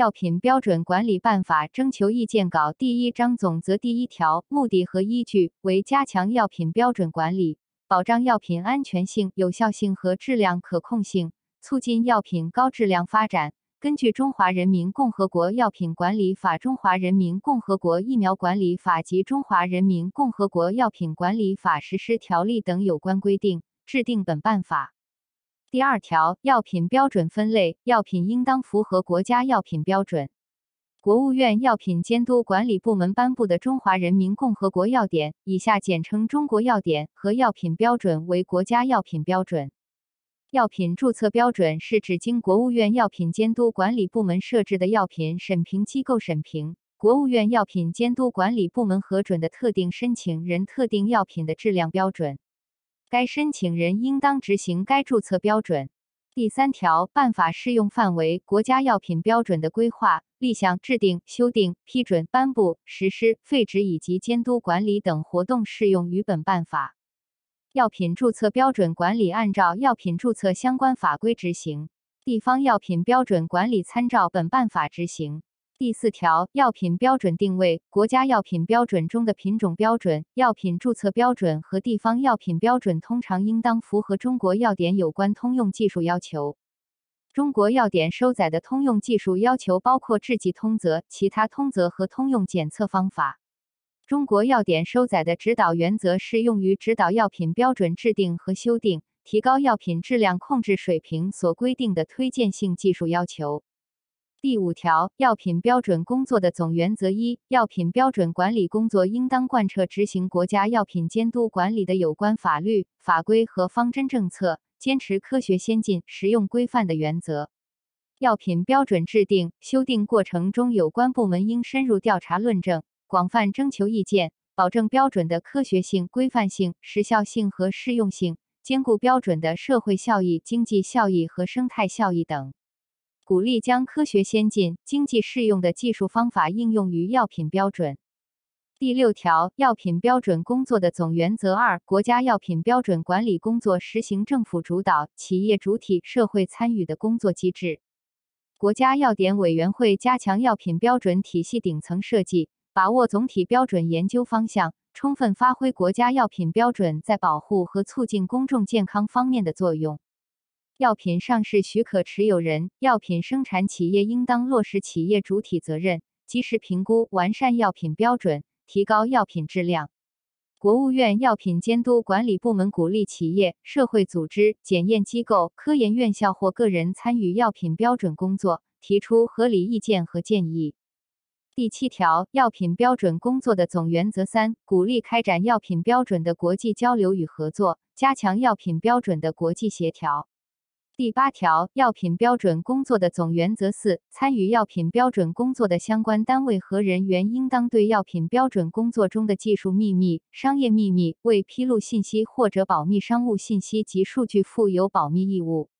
药品标准管理办法》征求意见稿第一章总则第一条目的和依据为加强药品标准管理，保障药品安全性、有效性和质量可控性，促进药品高质量发展。根据《中华人民共和国药品管理法》《中华人民共和国疫苗管理法》及《中华人民共和国药品管理法实施条例》等有关规定，制定本办法。第二条，药品标准分类，药品应当符合国家药品标准。国务院药品监督管理部门颁布的《中华人民共和国药典》（以下简称《中国药典》）和药品标准为国家药品标准。药品注册标准是指经国务院药品监督管理部门设置的药品审评机构审评，国务院药品监督管理部门核准的特定申请人特定药品的质量标准。该申请人应当执行该注册标准。第三条，办法适用范围，国家药品标准的规划、立项、制定、修订、批准、颁布、实施、废止以及监督管理等活动适用于本办法。药品注册标准管理按照药品注册相关法规执行，地方药品标准管理参照本办法执行。第四条，药品标准定位，国家药品标准中的品种标准、药品注册标准和地方药品标准通常应当符合中国药典有关通用技术要求。中国药典收载的通用技术要求包括制剂通则、其他通则和通用检测方法。中国药典收载的指导原则适用于指导药品标准制定和修订，提高药品质量控制水平所规定的推荐性技术要求。第五条，药品标准工作的总原则一，药品标准管理工作应当贯彻执行国家药品监督管理的有关法律法规和方针政策，坚持科学先进、实用规范的原则。药品标准制定修订过程中，有关部门应深入调查论证。广泛征求意见，保证标准的科学性、规范性、时效性和适用性，兼顾标准的社会效益、经济效益和生态效益等。鼓励将科学先进、经济适用的技术方法应用于药品标准。第六条，药品标准工作的总原则二，国家药品标准管理工作实行政府主导、企业主体、社会参与的工作机制。国家药典委员会加强药品标准体系顶层设计。把握总体标准研究方向，充分发挥国家药品标准在保护和促进公众健康方面的作用。药品上市许可持有人、药品生产企业应当落实企业主体责任，及时评估、完善药品标准，提高药品质量。国务院药品监督管理部门鼓励企业、社会组织、检验机构、科研院校或个人参与药品标准工作，提出合理意见和建议。第七条，药品标准工作的总原则三，鼓励开展药品标准的国际交流与合作，加强药品标准的国际协调。第八条，药品标准工作的总原则四，参与药品标准工作的相关单位和人员应当对药品标准工作中的技术秘密、商业秘密、未披露信息或者保密商务信息及数据负有保密义务。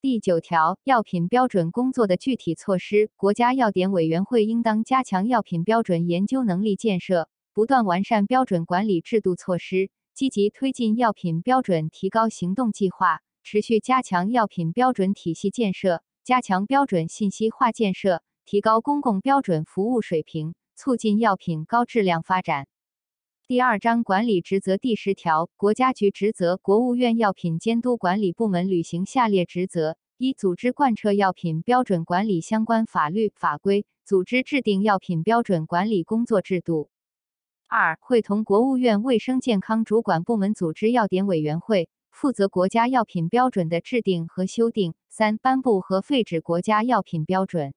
第九条，药品标准工作的具体措施，国家药典委员会应当加强药品标准研究能力建设，不断完善标准管理制度措施，积极推进药品标准提高行动计划，持续加强药品标准体系建设，加强标准信息化建设，提高公共标准服务水平，促进药品高质量发展。第二章管理职责第十条，国家局职责，国务院药品监督管理部门履行下列职责：一、组织贯彻药品标准管理相关法律法规，组织制定药品标准管理工作制度；二、会同国务院卫生健康主管部门组织药典委员会，负责国家药品标准的制定和修订；三、颁布和废止国家药品标准；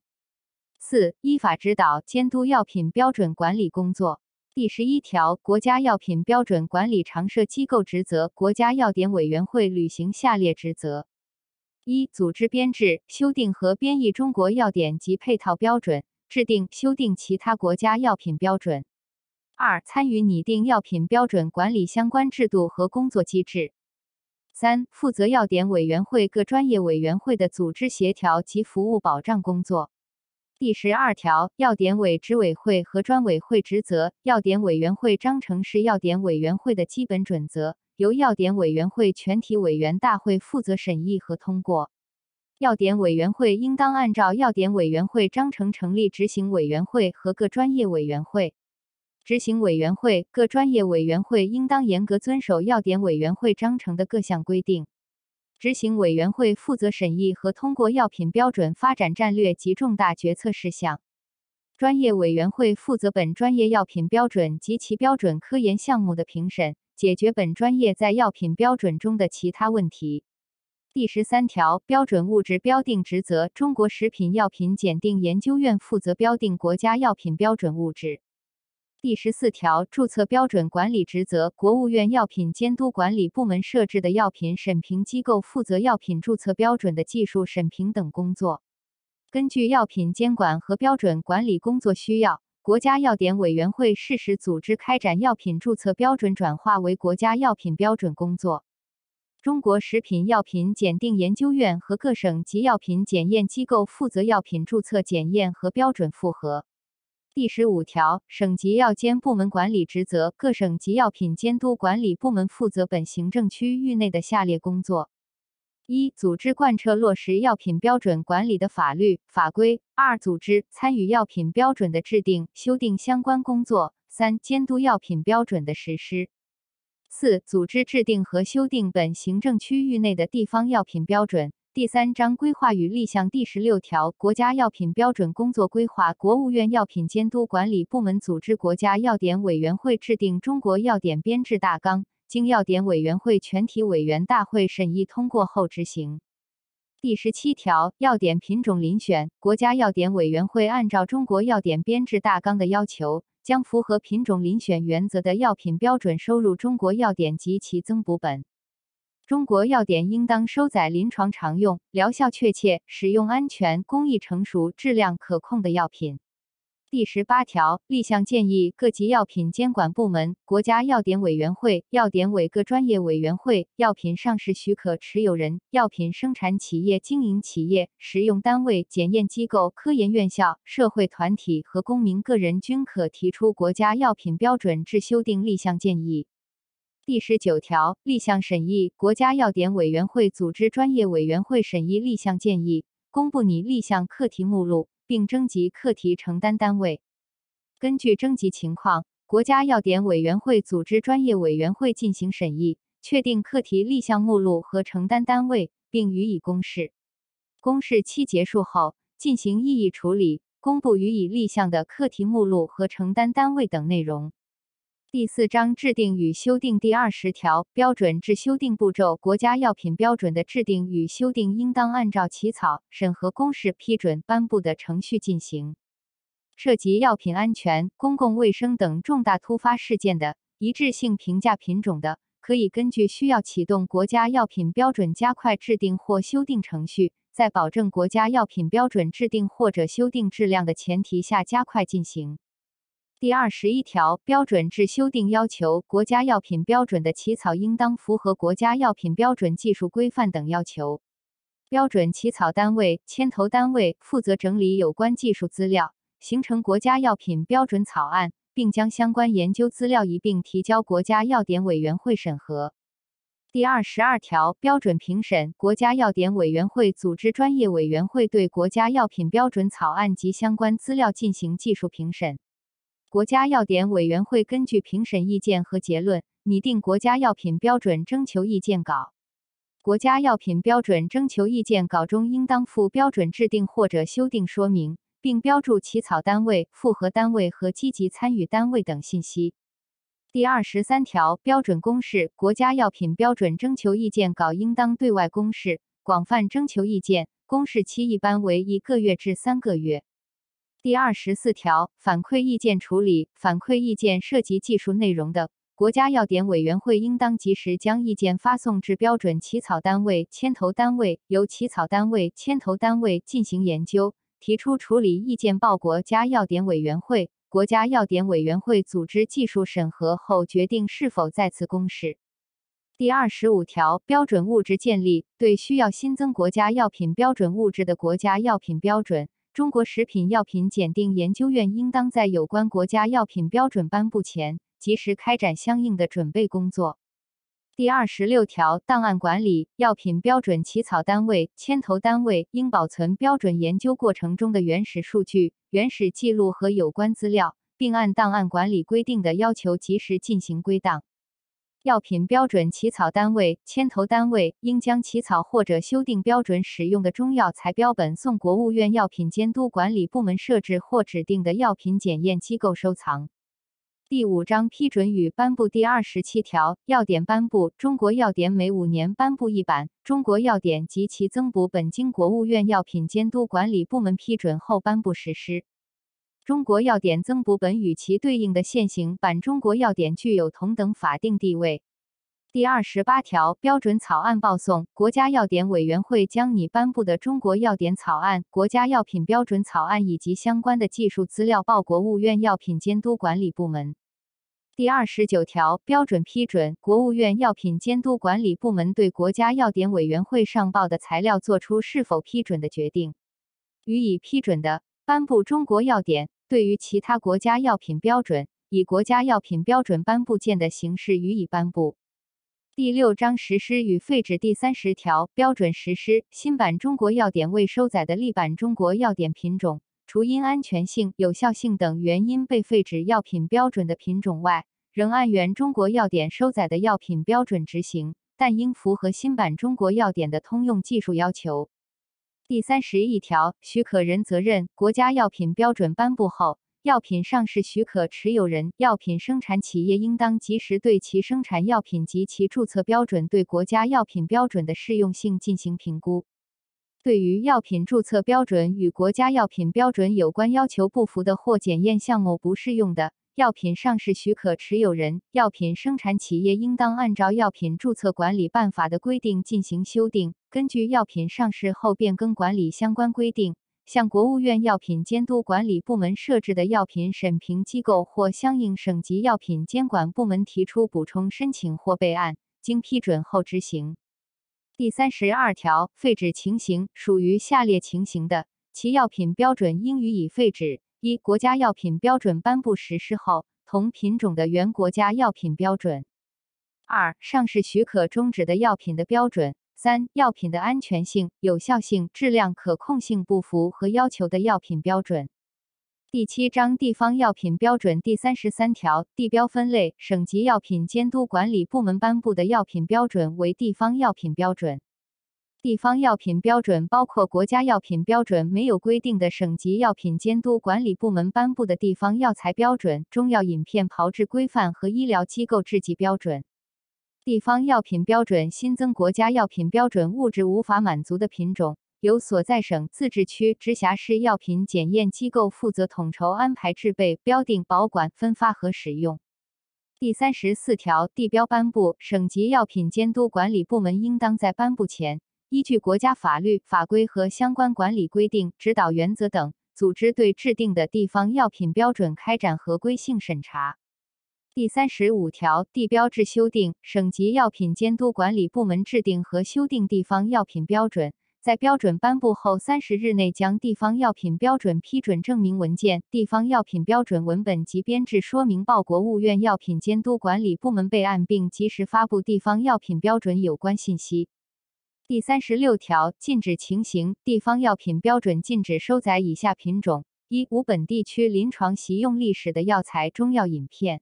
四、依法指导监督药品标准管理工作。第十一条，国家药品标准管理常设机构职责，国家药典委员会履行下列职责：一、组织编制、修订和编译中国药典及配套标准，制定、修订其他国家药品标准；二、参与拟定药品标准管理相关制度和工作机制；三、负责药典委员会各专业委员会的组织协调及服务保障工作。第十二条，药典委执委会和专委会职责。药典委员会章程是药典委员会的基本准则，由药典委员会全体委员大会负责审议和通过。药典委员会应当按照药典委员会章程成立执行委员会和各专业委员会。执行委员会、各专业委员会应当严格遵守药典委员会章程的各项规定。执行委员会负责审议和通过药品标准发展战略及重大决策事项。专业委员会负责本专业药品标准及其标准科研项目的评审，解决本专业在药品标准中的其他问题。第十三条，标准物质标定职责，中国食品药品检定研究院负责标定国家药品标准物质。第十四条，注册标准管理职责，国务院药品监督管理部门设置的药品审评机构负责药品注册标准的技术审评等工作。根据药品监管和标准管理工作需要，国家药典委员会适时组织开展药品注册标准转化为国家药品标准工作。中国食品药品检定研究院和各省级药品检验机构负责药品注册检验和标准复核。第十五条，省级药监部门管理职责，各省级药品监督管理部门负责本行政区域内的下列工作：一、组织贯彻落实药品标准管理的法律法规；二、组织参与药品标准的制定、修订相关工作；三、监督药品标准的实施。四、组织制定和修订本行政区域内的地方药品标准。第三章规划与立项第十六条国家药品标准工作规划，国务院药品监督管理部门组织国家药典委员会制定中国药典编制大纲，经药典委员会全体委员大会审议通过后执行。第十七条药典品种遴选，国家药典委员会按照中国药典编制大纲的要求。将符合品种遴选原则的药品标准收入中国药典及其增补本。中国药典应当收载临床常用、疗效确切、使用安全、工艺成熟、质量可控的药品。第十八条立项建议，各级药品监管部门、国家药典委员会、药典委各专业委员会、药品上市许可持有人、药品生产企业、经营企业、食用单位、检验机构、科研院校、社会团体和公民个人均可提出国家药品标准制修订立项建议。第十九条立项审议，国家药典委员会组织专业委员会审议立项建议，公布拟立项课题目录。并征集课题承担单位，根据征集情况，国家药典委员会组织专业委员会进行审议，确定课题立项目录和承担单位，并予以公示。公示期结束后，进行异议处理，公布予以立项的课题目录和承担单位等内容。第四章制定与修订第二十条标准制修订步骤，国家药品标准的制定与修订应当按照起草、审核、公示、批准、颁布的程序进行。涉及药品安全、公共卫生等重大突发事件的，一致性评价品种的，可以根据需要启动国家药品标准加快制定或修订程序，在保证国家药品标准制定或者修订质量的前提下加快进行。第二十一条标准制修订要求，国家药品标准的起草应当符合国家药品标准技术规范等要求。标准起草单位、牵头单位负责整理有关技术资料，形成国家药品标准草案，并将相关研究资料一并提交国家药典委员会审核。第二十二条标准评审，国家药典委员会组织专业委员会对国家药品标准草案及相关资料进行技术评审。国家药典委员会根据评审意见和结论，拟定国家药品标准征求意见稿。国家药品标准征求意见稿中应当附标准制定或者修订说明，并标注起草单位、复核单位和积极参与单位等信息。第二十三条标准公示，国家药品标准征求意见稿应当对外公示，广泛征求意见，公示期一般为一个月至三个月。第二十四条，反馈意见处理，反馈意见涉及技术内容的，国家药典委员会应当及时将意见发送至标准起草单位、牵头单位，由起草单位、牵头单位进行研究，提出处理意见报国家药典委员会，国家药典委员会组织技术审核后决定是否再次公示。第二十五条，标准物质建立，对需要新增国家药品标准物质的国家药品标准。中国食品药品检定研究院应当在有关国家药品标准颁布前，及时开展相应的准备工作。第二十六条，档案管理药品标准起草单位、牵头单位应保存标准研究过程中的原始数据、原始记录和有关资料，并按档案管理规定的要求及时进行归档。药品标准起草单位、牵头单位应将起草或者修订标准使用的中药材标本送国务院药品监督管理部门设置或指定的药品检验机构收藏。第五章批准与颁布第二十七条药典颁布，中国药典每五年颁布一版。中国药典及其增补本经国务院药品监督管理部门批准后颁布实施。中国药典增补本与其对应的现行版中国药典具有同等法定地位。第二十八条标准草案报送，国家药典委员会将拟颁布的中国药典草案、国家药品标准草案以及相关的技术资料报国务院药品监督管理部门。第二十九条标准批准，国务院药品监督管理部门对国家药典委员会上报的材料作出是否批准的决定，予以批准的，颁布中国药典；对于其他国家药品标准，以国家药品标准颁布件的形式予以颁布。第六章实施与废止第三十条标准实施新版中国药典未收载的历版中国药典品种，除因安全性、有效性等原因被废止药品标准的品种外，仍按原中国药典收载的药品标准执行，但应符合新版中国药典的通用技术要求。第三十一条许可人责任国家药品标准颁布后。药品上市许可持有人、药品生产企业应当及时对其生产药品及其注册标准对国家药品标准的适用性进行评估。对于药品注册标准与国家药品标准有关要求不符的或检验项目不适用的，药品上市许可持有人、药品生产企业应当按照药品注册管理办法的规定进行修订，根据药品上市后变更管理相关规定。向国务院药品监督管理部门设置的药品审评机构或相应省级药品监管部门提出补充申请或备案，经批准后执行。第三十二条废止情形属于下列情形的，其药品标准应予以废止：一、国家药品标准颁布实施后，同品种的原国家药品标准；二、上市许可终止的药品的标准。三、药品的安全性、有效性、质量可控性不符合要求的药品标准。第七章地方药品标准第三十三条地标分类，省级药品监督管理部门颁布的药品标准为地方药品标准。地方药品标准包括国家药品标准没有规定的省级药品监督管理部门颁布的地方药材标准、中药饮片炮制规范和医疗机构制剂标准。地方药品标准新增国家药品标准物质无法满足的品种，由所在省、自治区、直辖市药品检验机构负责统筹安排制备、标定、保管、分发和使用。第三十四条地标颁布，省级药品监督管理部门应当在颁布前，依据国家法律法规和相关管理规定、指导原则等，组织对制定的地方药品标准开展合规性审查。第三十五条地标制修订，省级药品监督管理部门制定和修订地方药品标准，在标准颁布后三十日内将地方药品标准批准证明文件、地方药品标准文本及编制说明报国务院药品监督管理部门备案，并及时发布地方药品标准有关信息。第三十六条禁止情形，地方药品标准禁止收载以下品种：一、无本地区临床习用历史的药材、中药饮片。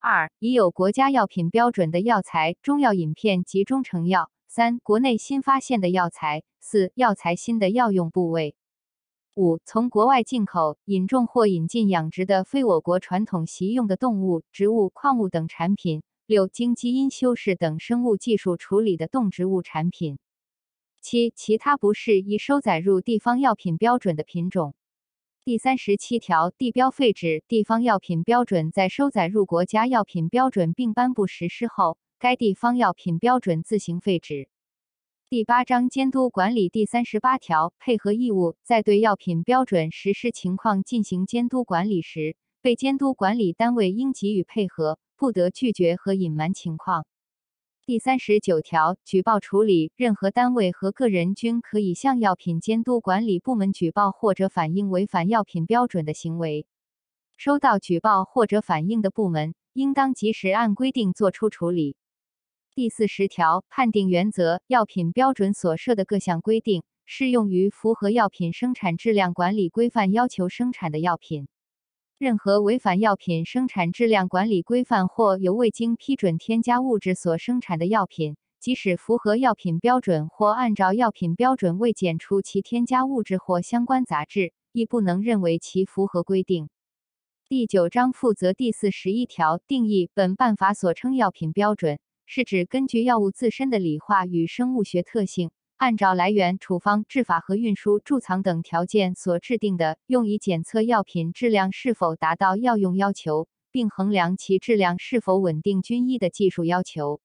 二、已有国家药品标准的药材、中药饮片及中成药；三、国内新发现的药材；四、药材新的药用部位；五、从国外进口、引种或引进养殖的非我国传统习用的动物、植物、矿物等产品；六、经基因修饰等生物技术处理的动植物产品；七、其他不适宜收载入地方药品标准的品种。第三十七条地标废止，地方药品标准在收载入国家药品标准并颁布实施后，该地方药品标准自行废止。第八章监督管理第三十八条配合义务，在对药品标准实施情况进行监督管理时，被监督管理单位应给予配合，不得拒绝和隐瞒情况。第三十九条，举报处理，任何单位和个人均可以向药品监督管理部门举报或者反映违反药品标准的行为。收到举报或者反映的部门，应当及时按规定作出处理。第四十条判定原则，药品标准所设的各项规定，适用于符合药品生产质量管理规范要求生产的药品。任何违反药品生产质量管理规范或由未经批准添加物质所生产的药品，即使符合药品标准或按照药品标准未检出其添加物质或相关杂质，亦不能认为其符合规定。第九章负责第四十一条定义，本办法所称药品标准。是指根据药物自身的理化与生物学特性，按照来源、处方、制法和运输、贮藏等条件所制定的，用以检测药品质量是否达到药用要求，并衡量其质量是否稳定均一的技术要求。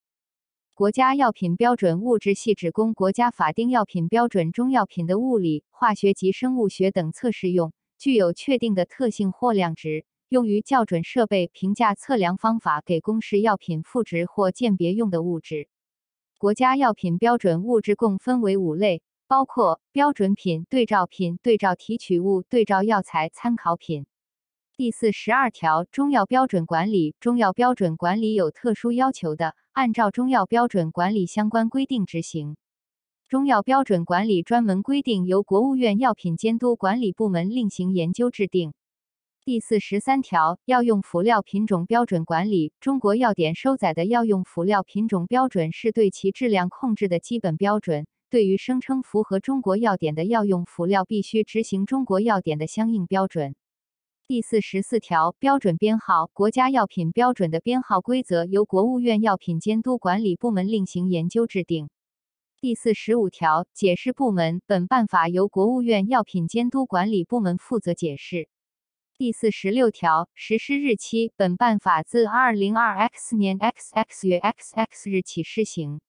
国家药品标准物质系指供国家法定药品标准中药品的物理、化学及生物学等测试用，具有确定的特性或量值。用于校准设备评价测量方法给公示药品赋值或鉴别用的物质。国家药品标准物质共分为五类，包括标准品、对照品、对照提取物、对照药材、参考品。第四十二条，中药标准管理。中药标准管理有特殊要求的，按照中药标准管理相关规定执行。中药标准管理专门规定由国务院药品监督管理部门另行研究制定。第四十三条，药用辅料品种标准管理。中国药典收载的药用辅料品种标准是对其质量控制的基本标准。对于声称符合中国药典的药用辅料，必须执行中国药典的相应标准。第四十四条，标准编号。国家药品标准的编号规则由国务院药品监督管理部门另行研究制定。第四十五条，解释部门。本办法由国务院药品监督管理部门负责解释。第四十六条实施日期，本办法自二零二 X 年 XX 月 XX 日起施行。